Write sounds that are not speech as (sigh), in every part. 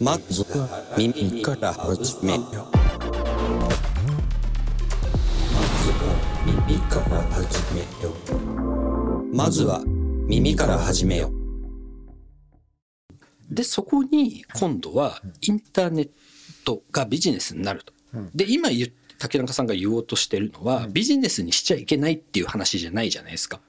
まずは耳から始めよ。まずは耳から始めよ。まずは耳から始めよ。で、そこに今度はインターネットがビジネスになると。で、今言っ竹中さんが言おうとしてるのは、ビジネスにしちゃいけないっていう話じゃないじゃないですか。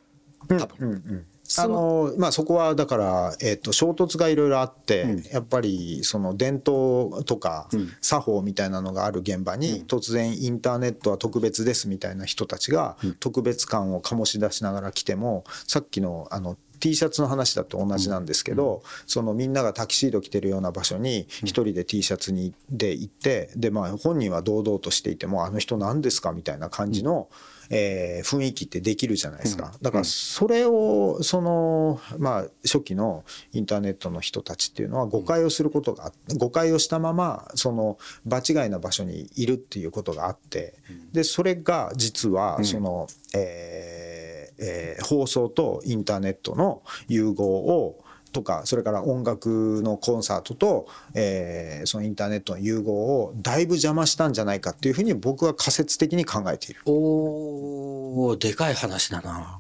多分。うんうんあのまあ、そこはだから、えっと衝突がいろいろあって、やっぱりその伝統とか作法みたいなのがある現場に突然インターネットは特別ですみたいな人たちが特別感を醸し出しながら来てもさっきのあの T シャツの話だと同じなんですけど、そのみんながタキシード着てるような場所に一人で T シャツにで行ってでまあ本人は堂々としていてもあの人何ですかみたいな感じの、えー雰囲気ってできるじゃないですか。だからそれをそのまあ初期のインターネットの人たちっていうのは誤解をすることが誤解をしたままその場違いな場所にいるっていうことがあってでそれが実はその、えーえー放送とインターネットの融合をとかそれから音楽のコンサートと、えーそのインターネットの融合をだいぶ邪魔したんじゃないかっていうふうに僕は仮説的に考えている。おお、でかい話だな。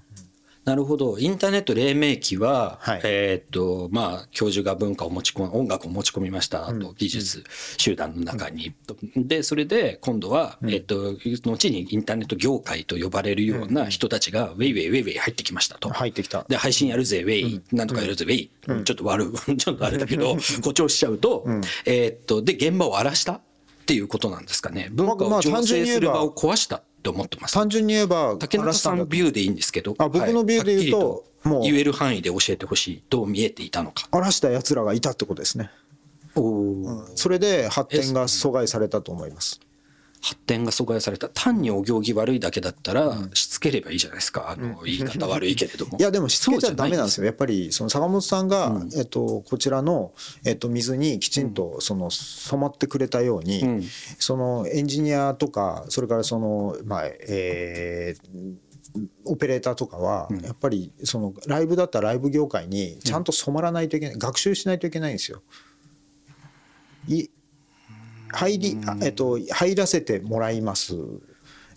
なるほど。インターネット黎明期は、はいえーっと、まあ、教授が文化を持ち込む、音楽を持ち込みました。あと、技術集団の中に。で、それで、今度は、えーっと、後にインターネット業界と呼ばれるような人たちが、ウェイウェイウェイウェイ入ってきましたと。入ってきたで、配信やるぜ、ウェイ、なんとかやるぜ、ウェイ。ちょっと悪い、(laughs) ちょっとあれだけど、誇張しちゃうと、えーっと、で、現場を荒らしたっていうことなんですかね。文化まあを醸成する場を壊したって思ってます。単純に言えば竹中さんビューでいいんですけど。あ僕のビューで言うともう言える範囲で教えてほしい。どう見えていたのか。荒らした奴らがいたってことですね。おそれで発展が阻害されたと思います。発展が阻害された。単にお行儀悪いだけだったら、しつければいいじゃないですか。あの、言い方悪いけれども。いやでもしつけちゃダメなんですよ。よ。やっぱりその坂本さんが、えっとこちらのえっと水にきちんとその染まってくれたように、んそのエンジニアとかそれからそのまあえーオペレーターとかはやっぱりそのライブだったらライブ業界にちゃんと染まらないといけない、学習しないといけないんですよ。い入り、あえっと、入らせてもらいます。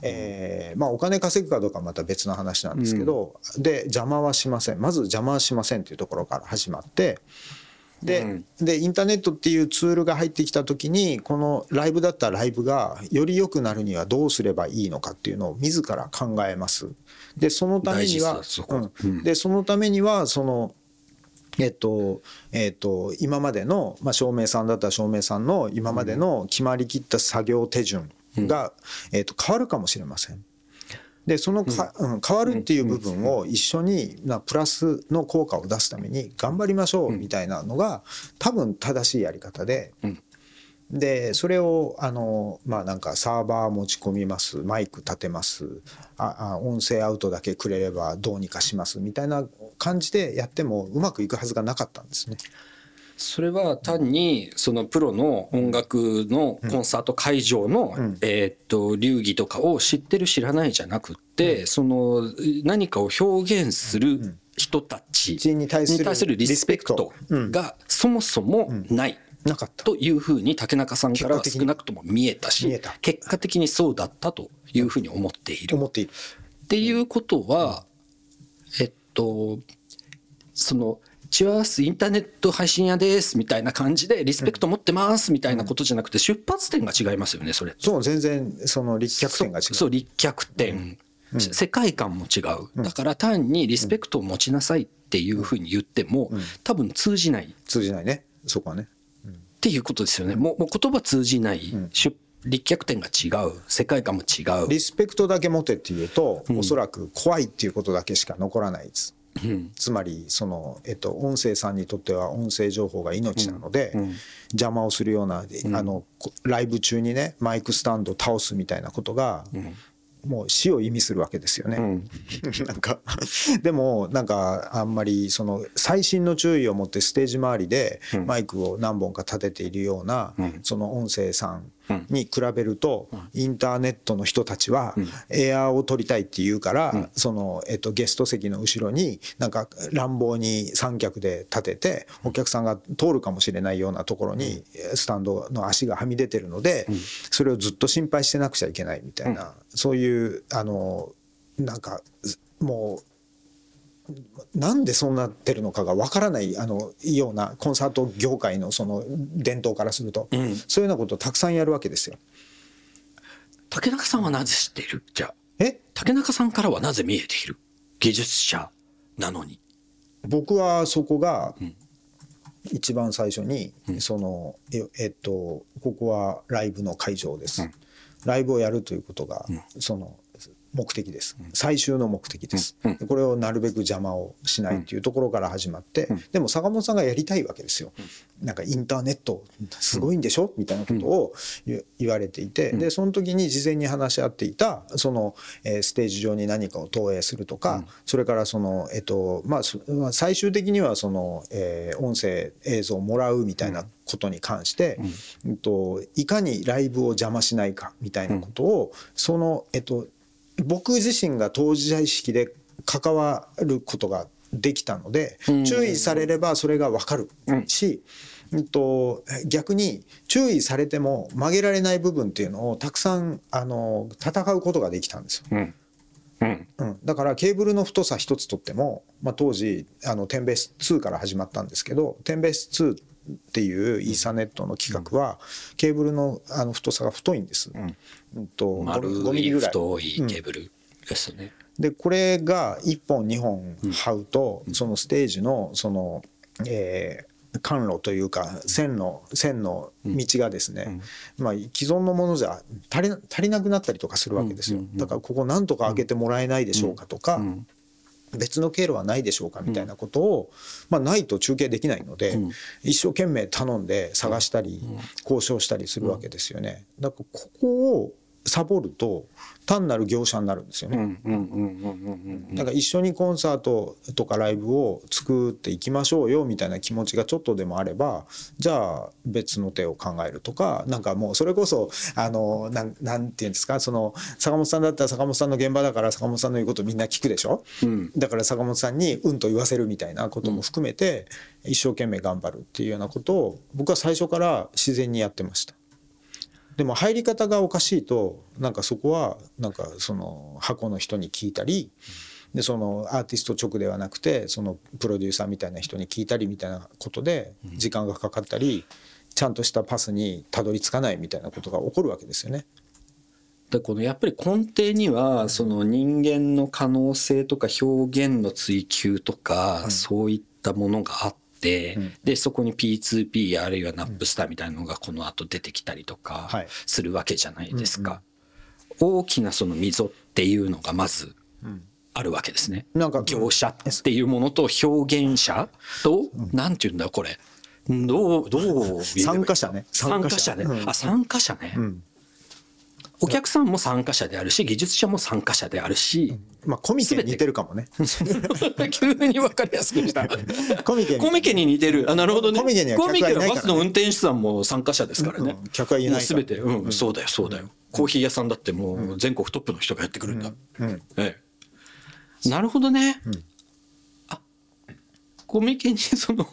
えーまあお金稼ぐかどうかはまた別の話なんですけど、で邪魔はしません。まず邪魔はしませんっていうところから始まってで,、でインターネットっていうツールが入ってきた時にこのライブだったらライブがより良くなるにはどうすればいいのかっていうのを自ら考えます。でそのためにはうん。でそのためにはそのえっとえっと、今までの、まあ、照明さんだったら照明さんの今までの決まりきった作業手順が、えっと、変わるかもしれません。でそのか、うん。変わるっていう部分を一緒に、まあ、プラスの効果を出すために頑張りましょうみたいなのが多分正しいやり方で。でそれをあのまあなんかサーバー持ち込みます。マイク立てます。ああ音声アウトだけくれればどうにかしますみたいな感じでやってもうまくいくはずがなかったんですね。それは単に、そのプロの音楽のコンサート会場の、えーっと、流儀とかを知ってる知らないじゃなくって、その何かを表現する人たちに対するリスペクト。がそもそもない。なかった。というふうに竹中さんから少なくとも見えたし結果的にそうだったというふうに思っている。思っている。っていうことは、えっと、その、チュアースインターネット配信屋ですみたいな感じでリスペクト持ってますみたいなことじゃなくて出発点が違いますよね、それ。そう全然その立脚点が違う。そう、立脚点。世界観も違う。だから単にリスペクトを持ちなさいっていうふうに言っても、多分通じない。通じないねそこはね。っていうことですよね。もうもう言葉通じない、出立脚点が違う、世界観も違う。リスペクトだけ持てっていうと、おそらく怖いっていうことだけしか残らないです。つまりその、えっと、音声さんにとっては音声情報が命なので、邪魔をするような、あのこライブ中にねマイクスタンド倒すみたいなことが、もう死を意味するわけですよね。(laughs) なんかでもなんかあんまりその細心の注意を持ってステージ周りでマイクを何本か立てているような、その音声さんに比べると、インターネットの人たちはエアーを取りたいって言うから、その、えっと、ゲスト席の後ろになんか乱暴に三脚で立ててお客さんが通るかもしれないようなところにスタンドの足がはみ出てるので、それをずっと心配してなくちゃいけないみたいな、そういうあのなんかもう。なんでそうなってるのかがわからないあのようなコンサート業界のその伝統からすると、そういうようなことをたくさんやるわけですよ。竹中さんはなぜ知っている？じゃあ。え？竹中さんからはなぜ見えている？技術者なのに。僕はそこが一番最初に、そのええっとここはライブの会場です、ライブをやるということが、その目的です、最終の目的です、でこれをなるべく邪魔をしないというところから始まって、でも坂本さんがやりたいわけですよ、なんかインターネットすごいんでしょ、みたいなことを言言われていて、でその時に事前に話し合っていたその、えーステージ上に何かを投影するとか、それからそのえっとまあ最終的にはその、えー音声映像をもらうみたいなことに関して、うん。といかにライブを邪魔しないかみたいなことを、そのえっと僕自身が当事者意識で関わることができたので、注意されればそれが分かるし、うん。と逆に注意されても曲げられない部分っていうのをたくさんあの戦うことができたんですよ。うん。うん。うん、だからケーブルの太さ一つとっても、まあ、当時あのテンベース2から始まったんですけどテンベース2っていうイーサネットの規格はケーブルのあの太さが太いんです。うん。と丸5ミリいぐらい。太いケーブルですね、でこれが1本2本這うと、そのステージのその、えー管路というか線の線の道がですね、まあ、既存のものじゃ足りな足りなくなったりとかするわけですよ、だからここなんとか開けてもらえないでしょうかとか、別の経路はないでしょうかみたいなことを、まあ、ないと中継できないので、一生懸命頼んで探したり、交渉したりするわけですよね。だからここをサボると単なる業者になるんですよね。うんうんうんうんうんうんだから一緒にコンサートとかライブを作っていきましょうよみたいな気持ちがちょっとでもあればじゃあ別の手を考えるとかなんかもうそれこそあのなんなんていうんですかその坂本さんだったら坂本さんの現場だから坂本さんの言うことみんな聞くでしょ、だから坂本さんにうんと言わせるみたいなことも含めて一生懸命頑張るっていうようなことを僕は最初から自然にやってました。でも入り方がおかしいとなんかそこはなんかその箱の人に聞いたりでそのアーティスト直ではなくてそのプロデューサーみたいな人に聞いたりみたいなことで時間がかかったりちゃんとしたパスにたどり着かないみたいなことが起こるわけですよね。でこのやっぱり根底にはその人間の可能性とか表現の追求とか、そういったものがあって、でそこに P2P あるいはナップスターみたいなのがこの後出てきたりとかはいするわけじゃないですか。大きなその溝っていうのがまずあるわけですね。なんか業者っていうものと表現者と、なんていうんだこれ。どう、どう参加者ね参加者ね。うんあ、参加者ね。んお客さんも参加者であるし、技術者も参加者であるし、まあコミケに似てるかもね。(laughs) 急に分かりやすくした。コミケにコミケに似てる。あ、なるほどね。コミケには客はいないからねコミケはバスの運転手さんも参加者ですからね。うん客はいない全て、うん、そうだよ、そうだよ。コーヒー屋さんだってもう全国トップの人がやってくるんだ。うんええ。なるほどね。あ、コミケにその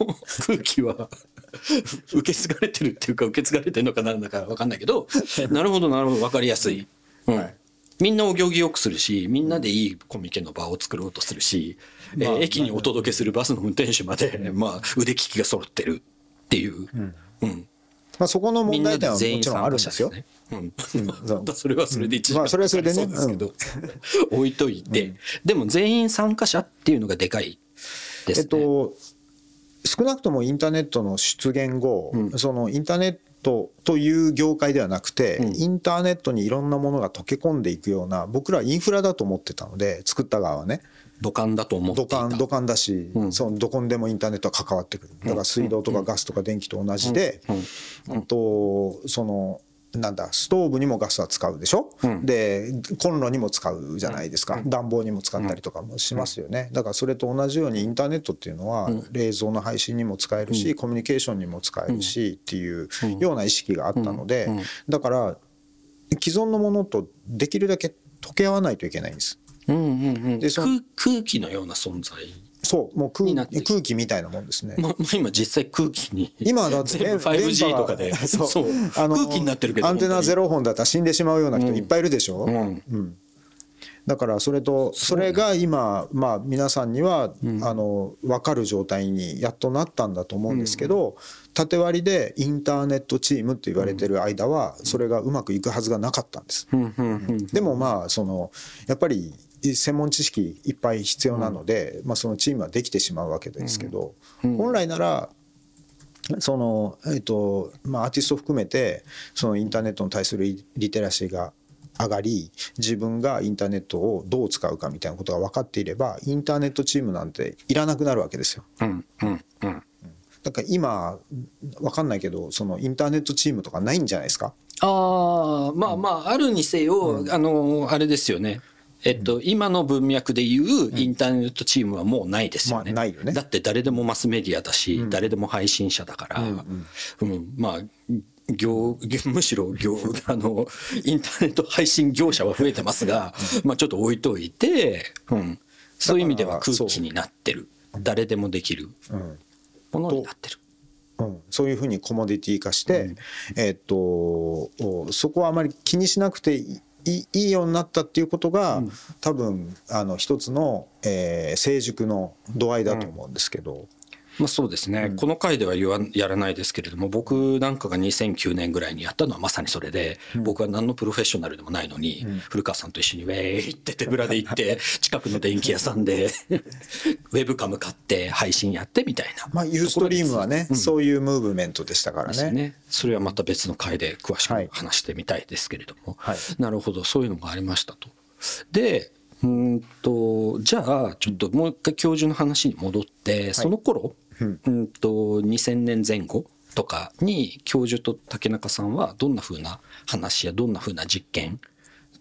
空気は (laughs) 受け継がれてるっていうか受け継がれてるのかなんだかわかんないけど、(laughs) なるほどなるほどわかりやすい。うん。はいみんなお行儀よくするし、みんなでいいコミケの場を作ろうとするし、えー駅にお届けするバスの運転手まで、まあ、腕利きが揃ってるっていう。うん。まあそこの問題点はもで全員ちろんあるん参加ですよ。うん。(laughs) それはそれで一時間まあそれはそれでねかかりそうですけど、置いといて、でも全員参加者っていうのがでかいですね。えっと、少なくともインターネットの出現後、そのインターネットという業界ではなくて、インターネットにいろんなものが溶け込んでいくような僕らはインフラだと思ってたので作った側はね。土管だと思っていた。土管土管だし、そのどこにでもインターネットは関わってくる。だから水道とかガスとか電気と同じで、あとそのなんだストーブにもガスは使うでしょ、でコンロにも使うじゃないですか、暖房にも使ったりとかもしますよね、だからそれと同じようにインターネットっていうのは冷蔵の配信にも使えるし、コミュニケーションにも使えるしっていうような意識があったので、だから既存のものとできるだけ溶け合わないといけないんです。うんうんうん、で空空気のような存在そうもう空空気みたいなもんですね。ま (laughs) 今実際空気に今だって全部電 5G 波とかで。(laughs) そう。そう。あの空気になってるけどアンテナゼロ本だったら死んでしまうような人いっぱいいるでしょ、うん。だからそれとそれが今まあ皆さんにはあの分かる状態にやっとなったんだと思うんですけど縦割りでインターネットチームと言われてる間はそれがうまくいくはずがなかったんです。うんうんうん。でもまあそのやっぱり専門知識いっぱい必要なので、まあ、そのチームはできてしまうわけですけど、本来ならその、えっとまあ、アーティスト含めてそのインターネットに対するリリテラシーが上がり自分がインターネットをどう使うかみたいなことが分かっていればインターネットチームなんていらなくなるわけですよ。うんうんうん。だから今分かんないけどそのインターネットチームとかないんじゃないですか？ああまあまああるにせよ、あのあれですよねえっと、今の文脈でいうインターネットチームはもうないですよね。まあないよね。だって誰でもマスメディアだし、誰でも配信者だから、うんまあ業むしろ業 (laughs) あのインターネット配信業者は増えてますが、まあちょっと置いといて、うん、そういう意味では空気になってる。誰でもできる。ものになってる。うん、そういうふうにコモディティ化して、えっとおそこはあまり気にしなくていいいいようになったっていうことが、多分あの一つの、えー成熟の度合いだと思うんですけど、まあそうですね、この回では言わんやらないですけれども僕なんかが2009年ぐらいにやったのはまさにそれで、僕は何のプロフェッショナルでもないのに、古川さんと一緒にウェーイって手ぶらで行って (laughs) 近くの電気屋さんで (laughs) ウェブカム買って配信やってみたいな。まあ、ユーストリームはね、そういうムーブメントでしたからね。ね。それはまた別の回で詳しはい。く話してみたいですけれども、はい。なるほどそういうのがありましたと。でうーんとじゃあちょっともう一回教授の話に戻って、その頃、うん、と2000年前後とかに教授と竹中さんはどんな風な話やどんな風な実験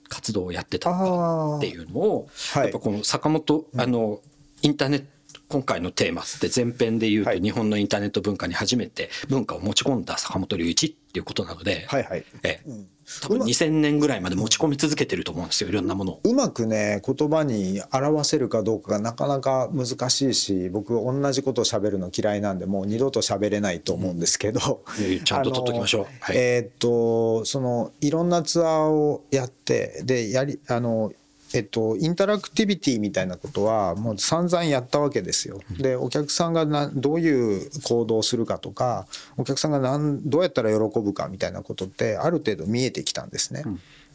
活動をやってたのかっていうのを、はい。やっぱこの坂本、あのインターネット今回のテーマって前編で言うとはい。日本のインターネット文化に初めて文化を持ち込んだ坂本龍一っていうことなので、はいはい。ええ。多分2000年ぐらいまで持ち込み続けてると思うんですよいろんなものを。うまくね言葉に表せるかどうかがなかなか難しいし僕同じことを喋るの嫌いなんでもう二度と喋れないと思うんですけど、いやいやちゃんと取っときましょう。はい。えーっとそのいろんなツアーをやってでやりあのえっと、インタラクティビティみたいなことはもう散々やったわけですよ。でお客さんがなどういう行動をするかとかお客さんがなんどうやったら喜ぶかみたいなことってある程度見えてきたんですね。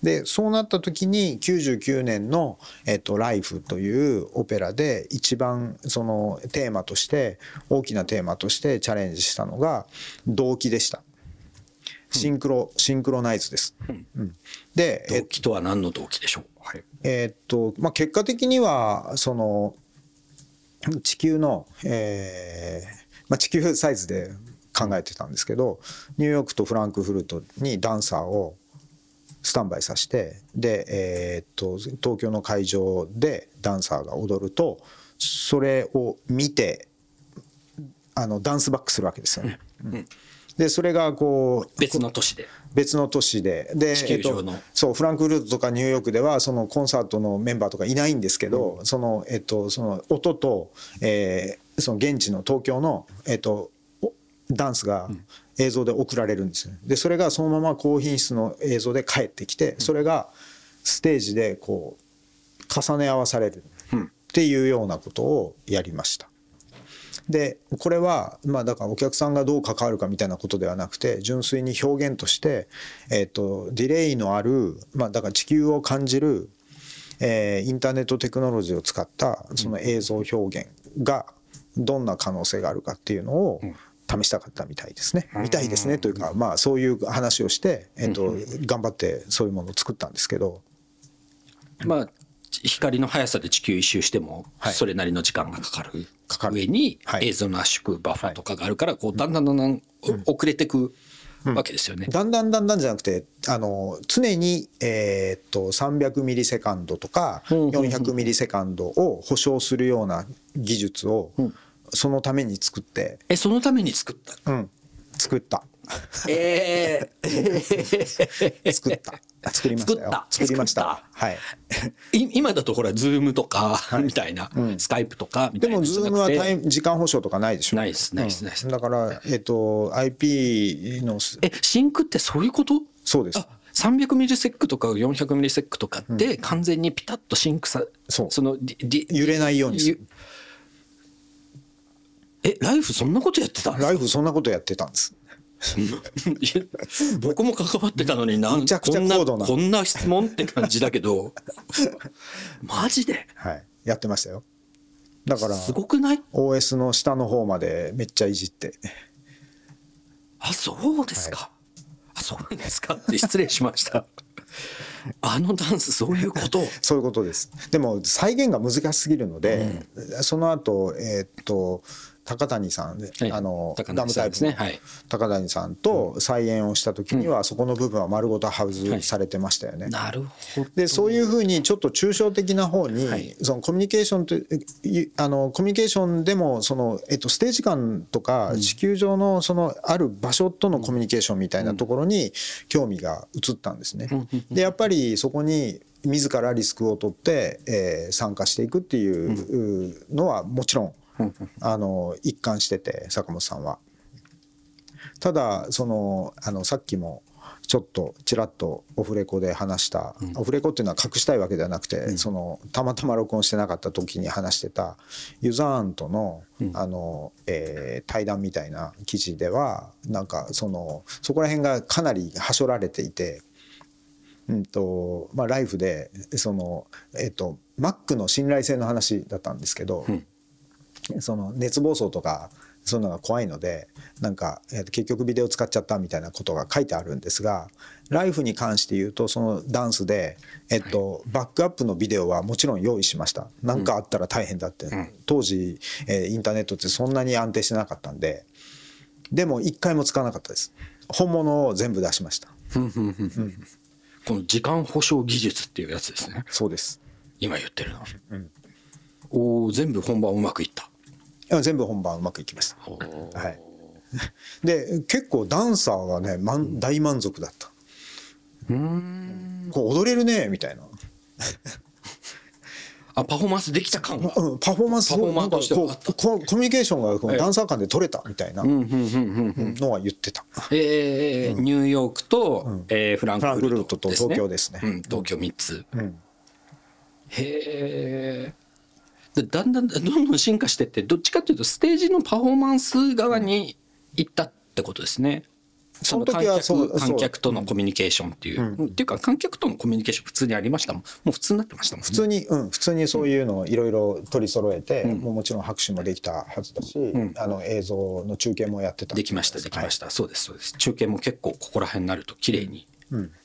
でそうなった時に99年の「えっと、ライフというオペラで一番そのテーマとして大きなテーマとしてチャレンジしたのが動機でした。シンクロ、シンクロナイズです。うんで、え動機とは何の動機でしょう、はい、えーっとまあ、結果的にはその地球の、えーまあ、地球サイズで考えてたんですけどニューヨークとフランクフルトにダンサーをスタンバイさせてで、えーっと東京の会場でダンサーが踊るとそれを見てあのダンスバックするわけですよね。うん。でそれがこう別の都市で別の都市で。でえっと、そうフランクフルトとかニューヨークではそのコンサートのメンバーとかいないんですけど、そのえっとその音と、えーその現地の東京のえっとおダンスが映像で送られるんですよ。でそれがそのまま高品質の映像で帰ってきてそれがステージでこう重ね合わされるっていうようなことをやりました。でこれはまあだからお客さんがどう関わるかみたいなことではなくて純粋に表現として、えー、とディレイのある、まあ、だから地球を感じる、えーインターネットテクノロジーを使ったその映像表現がどんな可能性があるかっていうのを試したかったみたいですね。みたいですねというかまあそういう話をして、えー、と頑張ってそういうものを作ったんですけど。まあ光の速さで地球一周してもはい。それなりの時間がかかる。かかる。上にはい。映像の圧縮バッファーとかがあるからこうだんだんだんだんお遅れてくわけですよね。だんだんだんだんじゃなくてあの常に、えーっと300ミリセカンドとか400ミリセカンドを保証するような技術をそのために作って、えそのために作った。うん、作った。ええ (laughs) 作った作りましたよ。作った。作りました。はい。い今だとほらズームとかみたいな、スカイプとかみたいなでもズームは時間保証とかないでしょ？ないですないですないです。だからえっ、と IP のすえ sync ってそういうこと？そうです。あ300ミリセックとか400ミリセックとかって完全にピタッと sync さ、そう。の揺れないようにする。ゆえライブそんなことやってたんですか？ライブそんなことやってたんです (laughs) 僕も関わってたのになんむちゃくちゃこんな高度な。こんな質問って感じだけど (laughs) マジで？はい。やってましたよ。だからすごくない？OS の下の方までめっちゃいじって。あそうですか、あそうですかって失礼しました。(laughs) あのダンスそういうこと？そういうことです。でも再現が難しすぎるので、その後えーっと高谷さんで、はい。あのダムタイプの高谷さんと再演をした時には、そこの部分は丸ごと外されてましたよね。なるほど。でそういうふうにちょっと抽象的な方に、はい。そのコミュニケーションというあのコミュニケーションでもその、えっと、ステージ感とか地球上のそのある場所とのコミュニケーションみたいなところに興味が移ったんですね。でやっぱりそこに自らリスクを取って、えー参加していくっていうのはもちろん (laughs) あの一貫してて坂本さんは。ただそのあのさっきもちょっとちらっとオフレコで話した、オフレコっていうのは隠したいわけではなくて、そのたまたま録音してなかった時に話してたユザーンとの,、あのえー対談みたいな記事ではなんかそのそこら辺がかなりはしょられていて。うんとまあ、ライフでその、えっと、Mac の信頼性の話だったんですけど、その熱暴走とかそういうのが怖いのでなんか、え結局ビデオ使っちゃったみたいなことが書いてあるんですがライフに関して言うとそのダンスで、えっとバックアップのビデオはもちろん用意しました。何かあったら大変だって、当時、えーインターネットってそんなに安定してなかったんででも一回も使わなかったです。本物を全部出しました。この時間保証技術っていうやつですね。そうです。今言ってるの、おお全部本番うまくいった全部本番うまくいきました。はい。(laughs) で結構ダンサーはね、まん、大満足だった。うん。こう踊れるねみたいな、あパフォーマンスできた感が。うん、パフォーマンスパフォーマンスとしてなんはかこうココミュニケーションがダンサー間で取れたみたいなのは言ってた、えーニューヨークと、えーフランクフルトと東京ですね。うん、東京3つ、ん。へえでだんだんどんどん進化してってどっちかっていうとステージのパフォーマンス側に行ったってことですね。その時は観客観客とのコミュニケーションっていう、っていうか観客とのコミュニケーション普通にありましたもん。もう普通になってましたもん。ね普通に、うん、普通にそういうのをいろいろ取り揃えて、もうもちろん拍手もできたはずだし、あの映像の中継もやってた。できましたできました、そうですそうです。中継も結構ここら辺になると綺麗に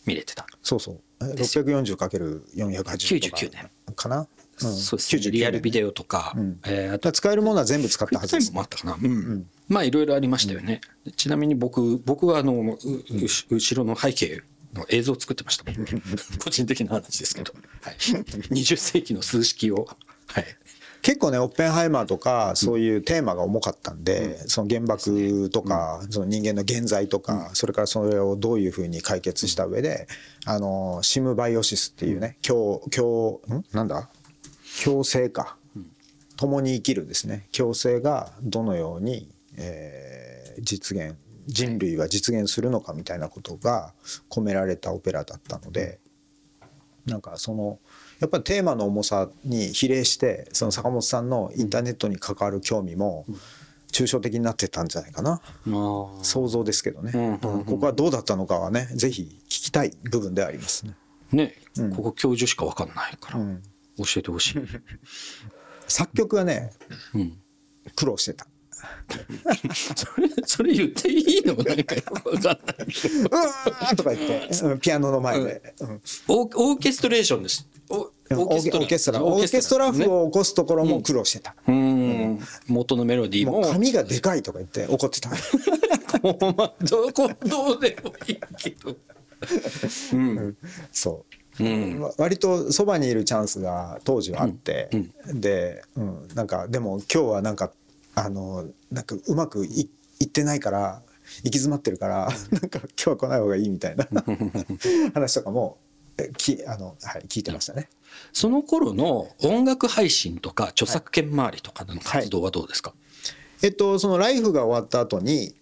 見れてた、そうそう。640×480 99年。かな、うん、そうですね。99リアルビデオとか、えーあと使えるものは全部使ったはずです。もあったかな、うん。まあいろいろありましたよね、ちなみに僕僕はあのうう後ろの背景の映像を作ってました僕 (laughs) 個人的な話ですけど、はい、20世紀の数式を、はい、結構ねオッペンハイマーとかそういうテーマが重かったんで、その原爆とか、その人間の現在とか、それからそれをどういうふうに解決した上で、あのシムバイオシスっていうね共共ん？なんだ？共生か、共に生きるですね。共生がどのように、えー実現人類は実現するのかみたいなことが込められたオペラだったので。なんかそのやっぱりテーマの重さに比例してその坂本さんのインターネットに関わる興味も抽象的になってたんじゃないかな。想像ですけどね、うんここはどうだったのかはねぜひ聞きたい部分ではありますね。ね、ここ教授しか分かんないから、教えてほしい。(laughs) 作曲はねうん苦労してた。それそれ言っていいの？なんかよく分かんないけど「うわー!」とか言って。うんピアノの前で、うん。オーオーケストレーションです。おオーケストラオーケストラ譜を起こすところも苦労してた、うん。元のメロディーも。もう髪がでかいとか言って怒ってた。(laughs) どこどうでもいいけど。うん。そううん。わ割とそばにいるチャンスが当時はあって、で、うん、なんかでも今日はなんかあのなんかうまくいいってないから行き詰まってるから、(laughs) なんか今日は来ない方がいいみたいな (laughs) 話とかもえきあの、はい、聞いてましたね。その頃の音楽配信とか著作権周りとかの活動はどうですか、えっとそのライフが終わった後に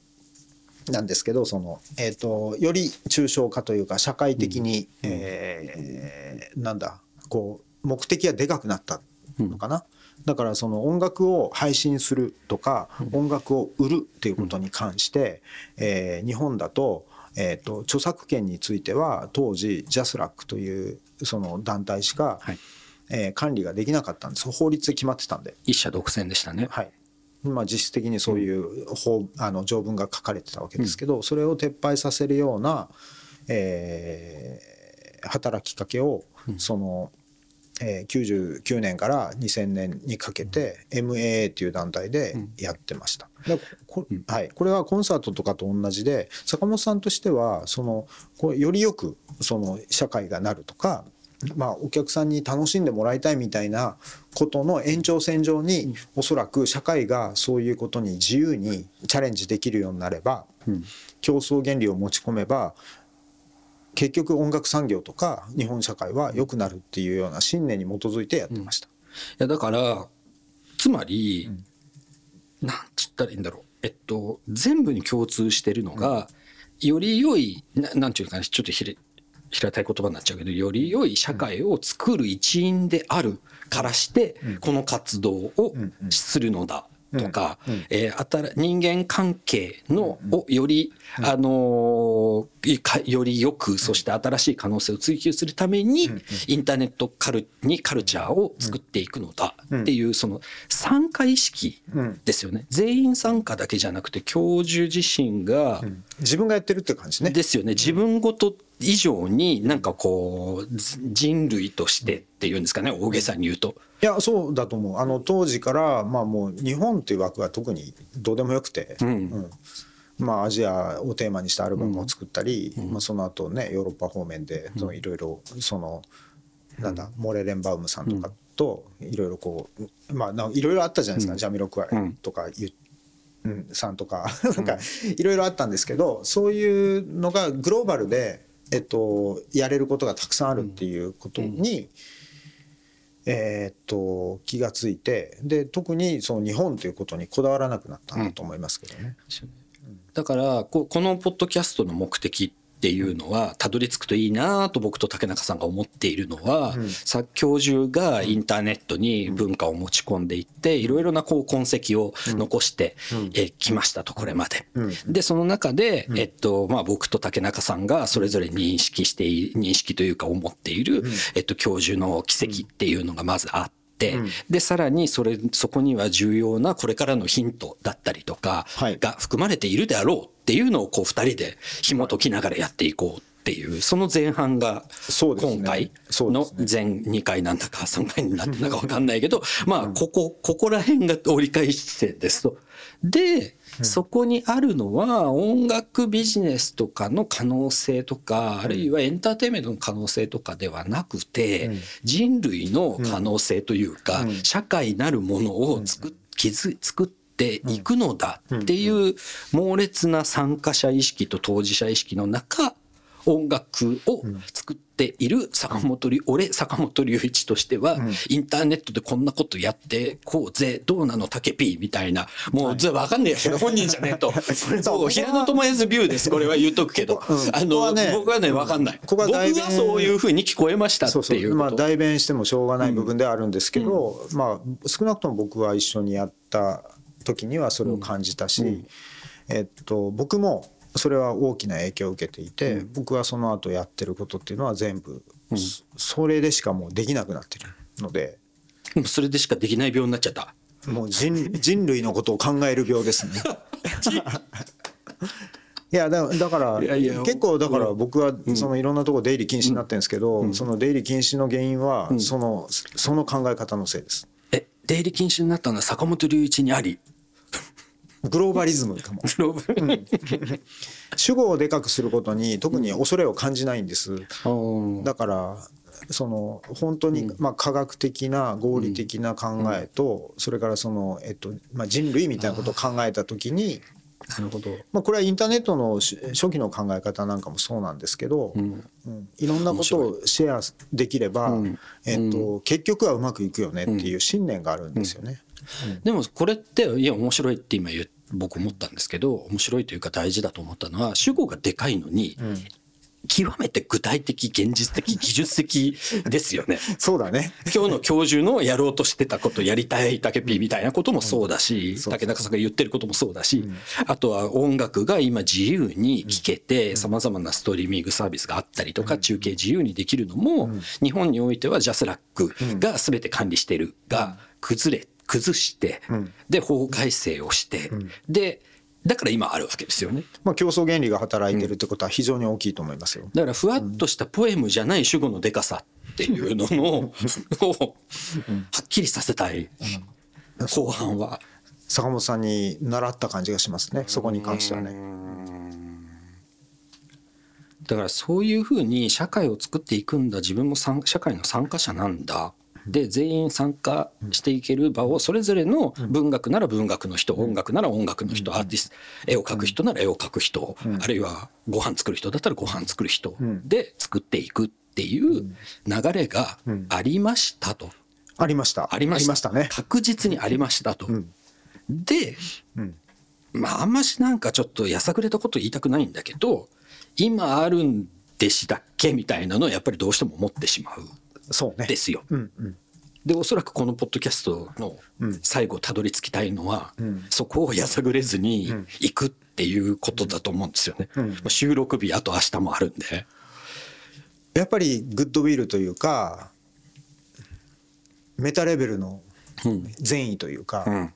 なんですけどその、えっとより抽象化というか社会的に、えーなんだこう目的がでかくなったのかな、だからその音楽を配信するとか、音楽を売るっていうことに関して、えー日本だと,、えー、と著作権については当時ジャスラックというその団体しか、はい。えー管理ができなかったんです。法律で決まってたんで。一社独占でしたね、はいまあ、実質的にそういう法あの条文が書かれてたわけですけど、それを撤廃させるような、えー働きかけを、その、えー99年から2000年にかけて MAA っていう団体でやってました。でこはい、これはコンサートとかと同じで坂本さんとしてはそのこれよりよくその社会がなるとかまあ、お客さんに楽しんでもらいたいみたいなことの延長線上におそらく社会がそういうことに自由にチャレンジできるようになれば、競争原理を持ち込めば結局音楽産業とか日本社会は良くなるっていうような信念に基づいてやってました。いやだからつまり、なんつったらいいんだろう。えっと全部に共通してるのが、より良いななんていうかなちょっとひれ平たい言葉になっちゃうけどより良い社会を作る一員であるからして、この活動をするのだとか、えーあたら人間関係のをより、あのーいかよりよくそして新しい可能性を追求するために、インターネットカルにカルチャーを作っていくのだっていうその参加意識ですよね、全員参加だけじゃなくて教授自身が、自分がやってるって感じね。ですよね。自分ごと以上になんかこうず人類としてっていうんですかね大げさに言うと。いやそうだと思う。あの当時からまあもう日本っていう枠は特にどうでもよくて、うん。まあアジアをテーマにしたアルバムを作ったり、まあ、その後ねヨーロッパ方面でいろいろそのなんだモレレンバウムさんとかといろいろこうまあないろいろあったじゃないですか、ジャミロクワイとか言うん、さんとか。(laughs) なんかいろいろあったんですけどそういうのがグローバルで、えっと、やれることがたくさんあるっていうことに、えーっと気がついてで特にその日本ということにこだわらなくなったんだと思いますけどね。だからここのポッドキャストの目的っていうのはたどり着くといいなと僕と竹中さんが思っているのは、さ教授がインターネットに文化を持ち込んでいっていろいろなこう痕跡を残してえきましたとこれまで。でその中で、えっとまあ、僕と竹中さんがそれぞれ認識してい認識というか思っている、えっと、教授の奇跡っていうのがまずあって。でさらにそれそこには重要なこれからのヒントだったりとかはい。が含まれているであろうっていうのをこう2人で紐解きながらやっていこうっていうその前半が今回のです前2回なんだか3回になってたか分かんないけどまあここここら辺が折り返し点ですと。でそこにあるのは音楽ビジネスとかの可能性とかあるいはエンターテインメントの可能性とかではなくて人類の可能性というか社会なるものを作っ築作っていくのだっていう猛烈な参加者意識と当事者意識の中音楽を作っている坂本龍俺坂本龍一としてはインターネットでこんなことやってこうぜどうなの竹 P みたいなもうず分かんねえよ本人じゃねえと。そう。平野智也ビューですこれは言うとくけど。あの僕はね分かんない。ここは僕はそういうふうに聞こえましたっていうこと。代弁してもしょうがない部分ではあるんですけど、まあ少なくとも僕は一緒にやった時にはそれを感じたし、えっと僕もそれは大きな影響を受けていて、僕はその後やってることっていうのは全部、そそれでしかもうできなくなってるので。それでしかできない病になっちゃった。もう人人類のことを考える病ですね。(laughs) いやだだから結構だから僕はそのいろんなとこ出入り禁止になってるんですけど、その出入り禁止の原因はそのその考え方のせいです。え出入り禁止になったのは坂本龍一にあり？グローバリズムかも。(laughs) グローバル主語をでかくすることに特に恐れを感じないんです。うん。だからその本当にまあ科学的な合理的な考えとそれからそのえっとまあ人類みたいなことを考えた時になるほど。まあこれはインターネットのし初期の考え方なんかもそうなんですけど、うん。いろんなことをシェアできれば、えっと結局はうまくいくよねっていう信念があるんですよね。でもこれっていや面白いって今言う僕思ったんですけど面白いというか大事だと思ったのは主語がでかいのに、極めて具体的現実的技術的 (laughs) ですよね。そうだね。今日の教授のやろうとしてたことやりたい竹ピーみたいなこともそうだし、竹中さんが言ってることもそうだし、あとは音楽が今自由に聴けてさまざまなストリーミングサービスがあったりとか中継自由にできるのも日本においてはジャスラックが全て管理してるが崩れ崩してで法改正をしてでだから今あるわけですよね。まあ競争原理が働いてるってことは非常に大きいと思いますよ。だからふわっとしたポエムじゃない主語のでかさっていうのの (laughs) をはっきりさせたい後半は。坂本さんに習った感じがしますね。そこに関してはね。だからそういうふうに社会を作っていくんだ自分も参社会の参加者なんだで全員参加していける場をそれぞれの文学なら文学の人音楽なら音楽の人アーティスト絵を描く人なら絵を描く人あるいはご飯作る人だったらご飯作る人で作っていくっていう流れがありましたと。ありました。ありました。ね。確実にありましたと。で、まああんましなんかちょっとやさぐれたこと言いたくないんだけど今あるんでしたっけみたいなのをやっぱりどうしても思ってしまうそうね。ですよ。うんうん。でおそらくこのポッドキャストの最後たどり着きたいのは、そこをやさぐれずに行くっていうことだと思うんですよね。まあ収録日あと明日もあるんで。やっぱりグッドウィルというかメタレベルの善意というか、ん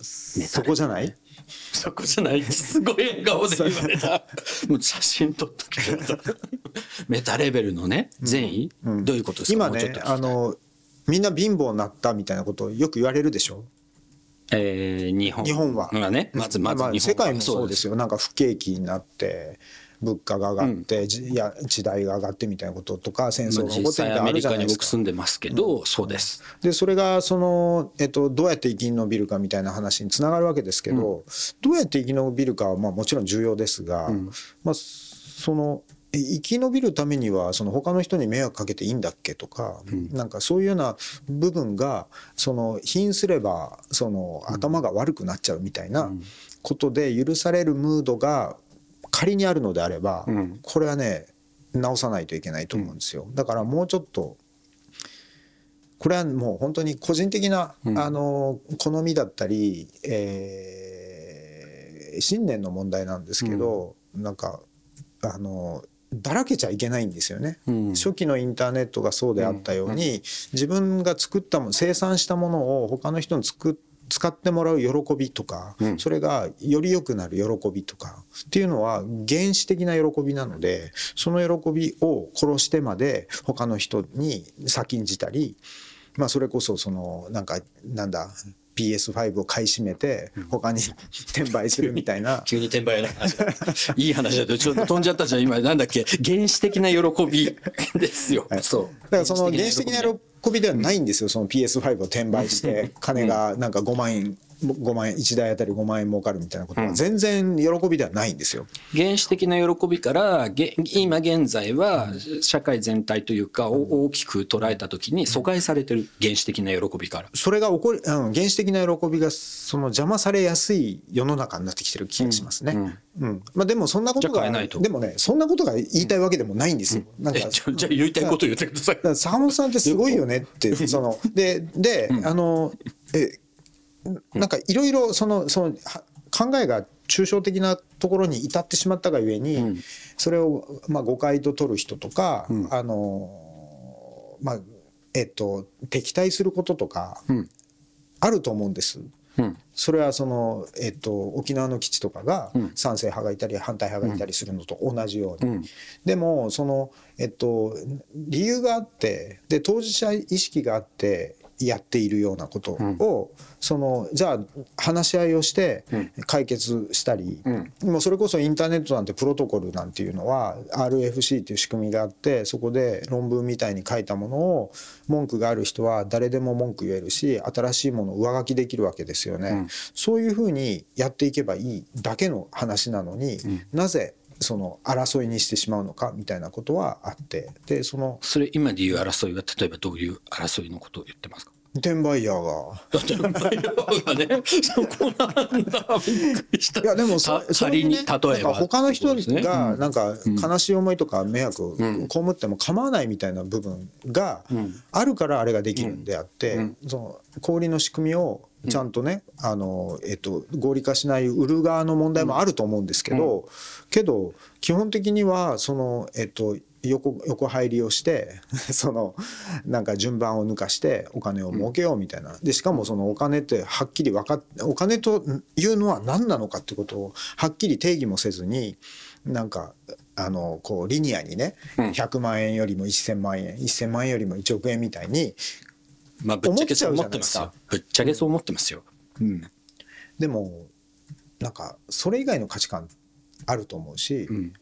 そこじゃない？そこじゃないすごい笑顔で言われた。もう写真撮っとけよメタレベルのね善意、どういうことですか？今ねあのみんな貧乏になったみたいなことをよく言われるでしょ？えー日本。日本は。がねまずまず日本は、あ世界もそうですよ。よなんか不景気になって物価が上がって、じいや時代が上がってみたいなこととか戦争が起こ実ってみたいなのある際アメリカじゃないですか。に僕住んでますけど、そうです。でそれがその、えっと、どうやって生き延びるかみたいな話につながるわけですけど、どうやって生き延びるかはまあもちろん重要ですが、まあ、そのえ生き延びるためにはその他の人に迷惑かけていいんだっけとか、なんかそういうような部分がその貧すればその頭が悪くなっちゃうみたいなことで許されるムードが仮にあるのであれば、これはね直さないといけないと思うんですよ。だからもうちょっとこれはもう本当に個人的な、あの好みだったり、えー信念の問題なんですけど、なんかあのだらけちゃいけないんですよね、ん。初期のインターネットがそうであったように、自分が作ったもの生産したものを他の人に作っ使ってもらう喜びとか、それがより良くなる喜びとかっていうのは原始的な喜びなのでその喜びを殺してまで他の人に先んじたり、まあ、それこそそのなんかなんだ PS5 を買い占めて他に転売するみたいな。(laughs) 急に転売の話だ。いい話だ。とちょっと飛んじゃったじゃん。今なんだっけ？原始的な喜びですよ、そう。だからその原始的な喜びではないんですよ、その PS5 を転売して金がなんか5万円5万円1台あたり5万円儲かるみたいなことは全然喜びではないんですよ。原始的な喜びからげ今現在は社会全体というかを大きく捉えた時に阻害されてる原始的な喜びから。それが起こり、うん、原始的な喜びがその邪魔されやすい世の中になってきてる気がしますね。うん。まあ、でもそんなことがでもねそんなことが言いたいわけでもないんですよ。なんかえじゃあじゃあ言いたいこと言ってください。坂本さんってすごいよねってそのでで、あのえなんかいろいろそのそのは考えが抽象的なところに至ってしまったがゆえに、それをまあ誤解と取る人とか、あのまあえっと敵対することとか、あると思うんです。うん。それはその、えっと、沖縄の基地とかがうん。賛成派がいたり反対派がいたりするのと同じように、うん。でもその、えっと、理由があってで当事者意識があってやっているようなことを、そのじゃあ話し合いをしてうん。解決したり、うん。もうそれこそインターネットなんてプロトコルなんていうのは RFC っていう仕組みがあってそこで論文みたいに書いたものを文句がある人は誰でも文句言えるし新しいものを上書きできるわけですよね。うん。そういうふうにやっていけばいいだけの話なのに、なぜその争いにしてしまうのかみたいなことはあってでそのそれ今でいう争いは例えばどういう争いのことを言ってますか？転売ヤーが。だってバイオがね。(laughs) そこなんだ。びっくりした。いやでもそたそれ仮に例えば。他の人がなんか悲しい思いとか迷惑をん。被っても構わないみたいな部分がん。あるからあれができるんであって、うん。その氷の仕組みをちゃんとね、あのえっと、合理化しない売る側の問題もあると思うんですけど、けど基本的にはその、えっと、横横入りをして (laughs) そのなんか順番を抜かしてお金を儲けようみたいな。でしかもそのお金ってはっきり分かっお金というのは何なのかってことをはっきり定義もせずになんかあのこうリニアにねうん。100万円よりも1,000万円1,000万円よりも1億円みたいにまあぶっちゃけそう思思ってますよ。ぶっちゃけそう思ってますよ。うん。でもなんかそれ以外の価値観あると思うし、うん。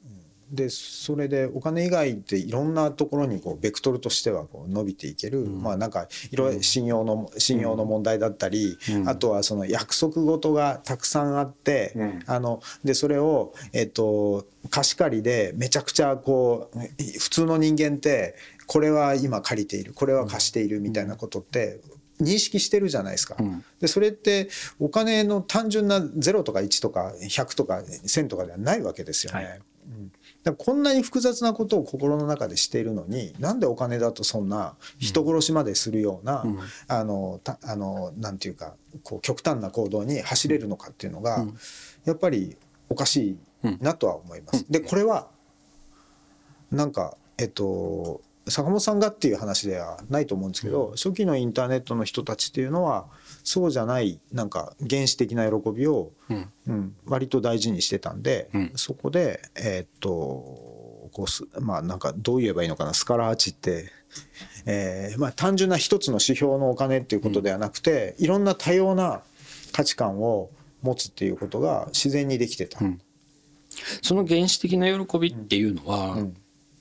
でそれでお金以外っていろんなところにこうベクトルとしてはこう伸びていける、まあなんかいろいろ信用の信用の問題だったり、うん。あとはその約束事がたくさんあって、うん。あのでそれをえっと貸し借りでめちゃくちゃこう普通の人間ってこれは今借りているこれは貸しているみたいなことって認識してるじゃないですか。うん。でそれってお金の単純な0とか1とか100とか1000とかではないわけですよね。はい。こんなに複雑なことを心の中でしているのになんでお金だとそんな人殺しまでするような、うん。あのたあのなんていうかこう極端な行動に走れるのかっていうのが、うん。やっぱりおかしいなとは思います。でこれはなんかえっと坂本さんがっていう話ではないと思うんですけど、初期のインターネットの人たちっていうのはそうじゃないなんか原始的な喜びを、うん。うん、割と大事にしてたんで、うん。そこでえーっとこうすまあなんかどう言えばいいのかなスカラー値って、えーまあ、単純な一つの指標のお金っていうことではなくて、いろんな多様な価値観を持つっていうことが自然にできてた。うん。その原始的な喜びっていうのは、ん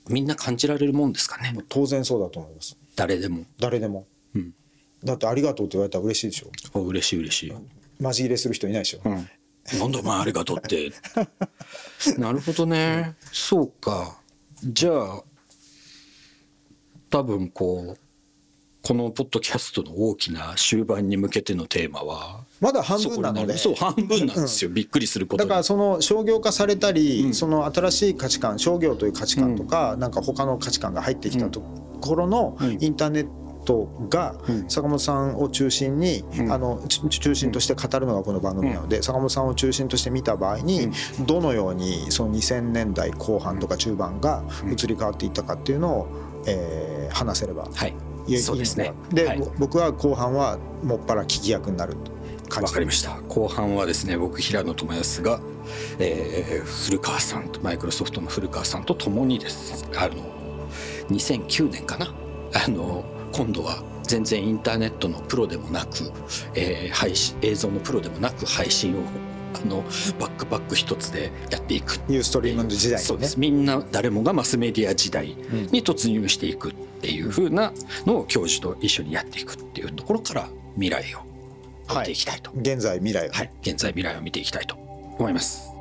みんな感じられるもんですかね？当然そうだと思います。誰でも、誰でも。うん、だって「ありがとう」って言われたら嬉しいでしょ？お嬉しい嬉しい、マジ切れする人いないでしょ、うん、なんだお前ありがとうって。(laughs) なるほどね。そうか。じゃあ多分こうこのポッドキャストの大きな終盤に向けてのテーマはまだ半分なのでるそう半分なんですよ、びっくりすることに。だからその商業化されたり、その新しい価値観商業という価値観とか、なんか他の価値観が入ってきたところのうん。インターネットがうん。坂本さんを中心に、ん。あのち中心として語るのがこの番組なので、坂本さんを中心として見た場合に、どのようにその2000年代後半とか中盤が移り変わっていったかっていうのを、えー話せればはいいいそうですね。で、はい。僕は後半はもっぱら聞き役になるわかりました。後半はですね僕平野智康が、えー古川さんとマイクロソフトの古川さんと共にです。あの2009年かな。あの今度は全然インターネットのプロでもなく、えー配信映像のプロでもなく配信をあのバックパック一つでやっていく。ユーストリームの時代にね。そうです。みんな誰もがマスメディア時代に突入していくっていう風なのを教授と一緒にやっていくっていうところから未来を見ていきたいと、現在未来を。ねはい、現在未来を見ていきたいと思います。